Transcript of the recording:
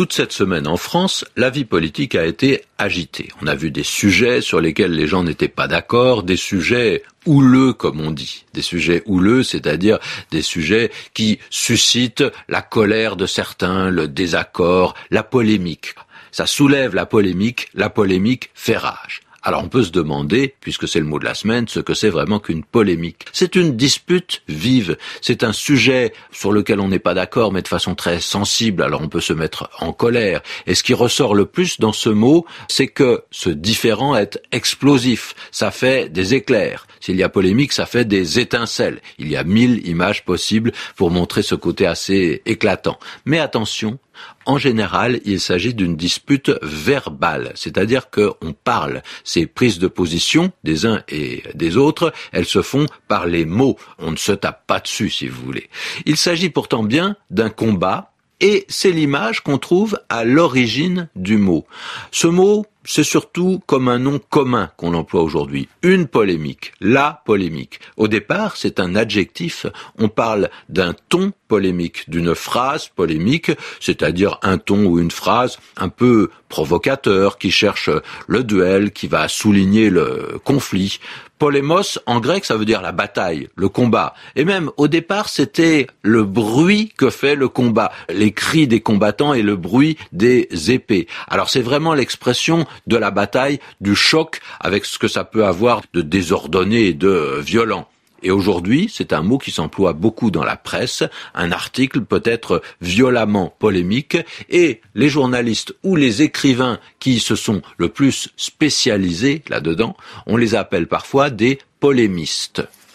Toute cette semaine en France, la vie politique a été agitée. On a vu des sujets sur lesquels les gens n'étaient pas d'accord, des sujets houleux, comme on dit. Des sujets houleux, c'est-à-dire des sujets qui suscitent la colère de certains, le désaccord, la polémique. Ça soulève la polémique, la polémique fait rage. Alors on peut se demander, puisque c'est le mot de la semaine, ce que c'est vraiment qu'une polémique. C'est une dispute vive, c'est un sujet sur lequel on n'est pas d'accord, mais de façon très sensible, alors on peut se mettre en colère. Et ce qui ressort le plus dans ce mot, c'est que ce différent est explosif, ça fait des éclairs. S'il y a polémique, ça fait des étincelles. Il y a mille images possibles pour montrer ce côté assez éclatant. Mais attention, en général, il s'agit d'une dispute verbale, c'est-à-dire qu'on parle. Ces prises de position des uns et des autres, elles se font par les mots. On ne se tape pas dessus, si vous voulez. Il s'agit pourtant bien d'un combat, et c'est l'image qu'on trouve à l'origine du mot. Ce mot, c'est surtout comme un nom commun qu'on emploie aujourd'hui. Une polémique, la polémique. Au départ, c'est un adjectif. On parle d'un ton polémique, d'une phrase polémique, c'est-à-dire un ton ou une phrase un peu provocateur, qui cherche le duel, qui va souligner le conflit. Polémos, en grec, ça veut dire la bataille, le combat. Et même, au départ, c'était le bruit que fait le combat, les cris des combattants et le bruit des épées. Alors c'est vraiment l'expression de la bataille, du choc, avec ce que ça peut avoir de désordonné et de violent. Et aujourd'hui, c'est un mot qui s'emploie beaucoup dans la presse. Un article peut être violemment polémique et les journalistes ou les écrivains qui se sont le plus spécialisés là-dedans, on les appelle parfois des polémistes.